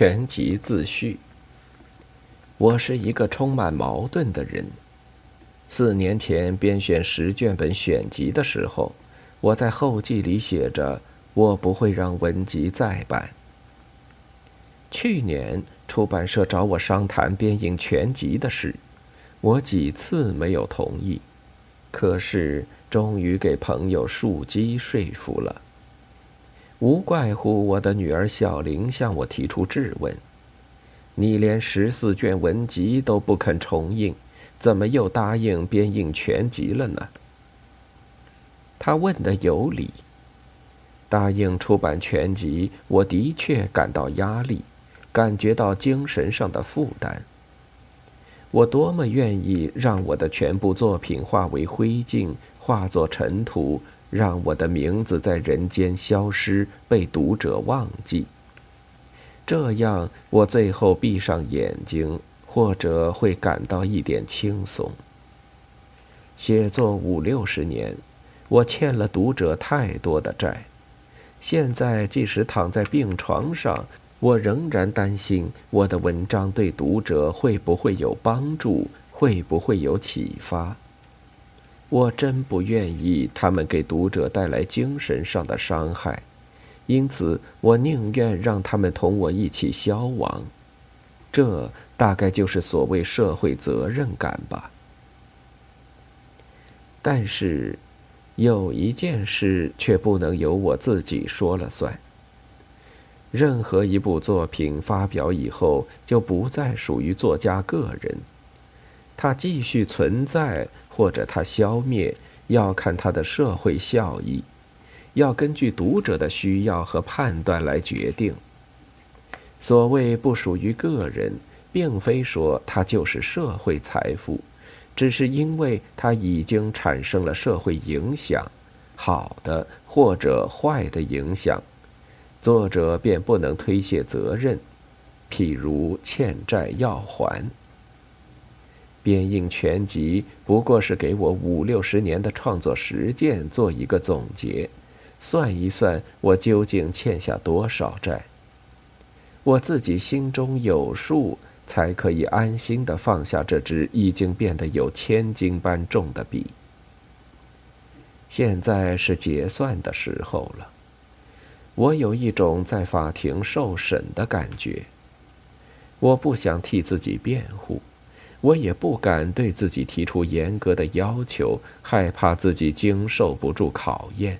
全集自序。我是一个充满矛盾的人。四年前编选十卷本选集的时候，我在后记里写着：“我不会让文集再版。”去年出版社找我商谈编印全集的事，我几次没有同意，可是终于给朋友树基说服了。无怪乎我的女儿小玲向我提出质问：“你连十四卷文集都不肯重印，怎么又答应编印全集了呢？”她问的有理。答应出版全集，我的确感到压力，感觉到精神上的负担。我多么愿意让我的全部作品化为灰烬，化作尘土。让我的名字在人间消失，被读者忘记。这样，我最后闭上眼睛，或者会感到一点轻松。写作五六十年，我欠了读者太多的债。现在，即使躺在病床上，我仍然担心我的文章对读者会不会有帮助，会不会有启发。我真不愿意他们给读者带来精神上的伤害，因此我宁愿让他们同我一起消亡。这大概就是所谓社会责任感吧。但是，有一件事却不能由我自己说了算。任何一部作品发表以后，就不再属于作家个人，它继续存在。或者它消灭，要看它的社会效益，要根据读者的需要和判断来决定。所谓不属于个人，并非说它就是社会财富，只是因为它已经产生了社会影响，好的或者坏的影响，作者便不能推卸责任，譬如欠债要还。编印全集不过是给我五六十年的创作实践做一个总结，算一算我究竟欠下多少债。我自己心中有数，才可以安心的放下这支已经变得有千斤般重的笔。现在是结算的时候了，我有一种在法庭受审的感觉。我不想替自己辩护。我也不敢对自己提出严格的要求，害怕自己经受不住考验。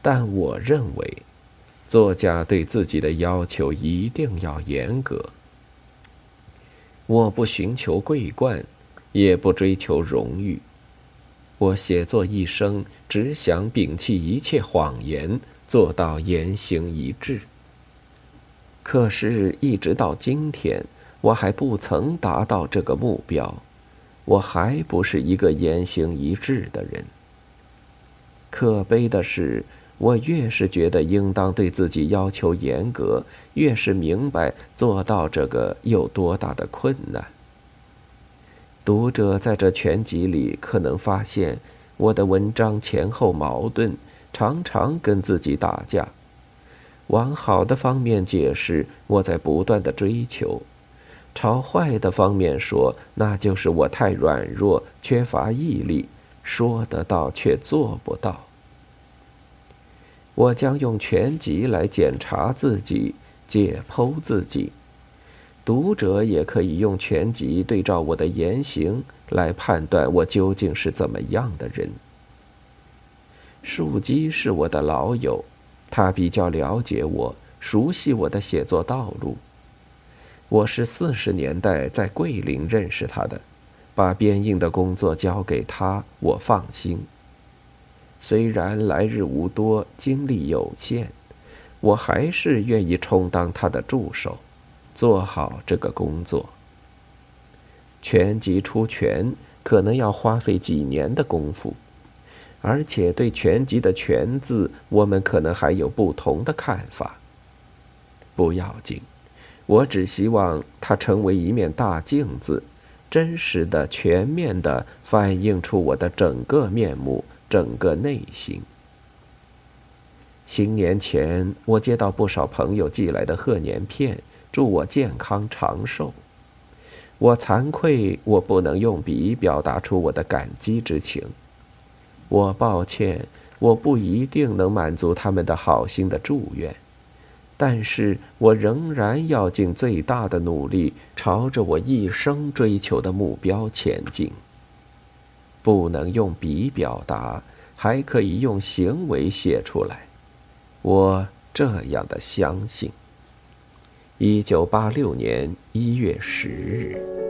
但我认为，作家对自己的要求一定要严格。我不寻求桂冠，也不追求荣誉。我写作一生，只想摒弃一切谎言，做到言行一致。可是，一直到今天。我还不曾达到这个目标，我还不是一个言行一致的人。可悲的是，我越是觉得应当对自己要求严格，越是明白做到这个有多大的困难。读者在这全集里可能发现，我的文章前后矛盾，常常跟自己打架。往好的方面解释，我在不断的追求。朝坏的方面说，那就是我太软弱，缺乏毅力，说得到却做不到。我将用全集来检查自己，解剖自己。读者也可以用全集对照我的言行来判断我究竟是怎么样的人。树基是我的老友，他比较了解我，熟悉我的写作道路。我是四十年代在桂林认识他的，把编印的工作交给他，我放心。虽然来日无多，精力有限，我还是愿意充当他的助手，做好这个工作。全集出全，可能要花费几年的功夫，而且对全集的“全”字，我们可能还有不同的看法。不要紧。我只希望它成为一面大镜子，真实的、全面的反映出我的整个面目、整个内心。新年前，我接到不少朋友寄来的贺年片，祝我健康长寿。我惭愧，我不能用笔表达出我的感激之情。我抱歉，我不一定能满足他们的好心的祝愿，但是我仍然要尽最大的努力，朝着我一生追求的目标前进。不能用笔表达，还可以用行为写出来。我这样的相信。一九八六年一月十日。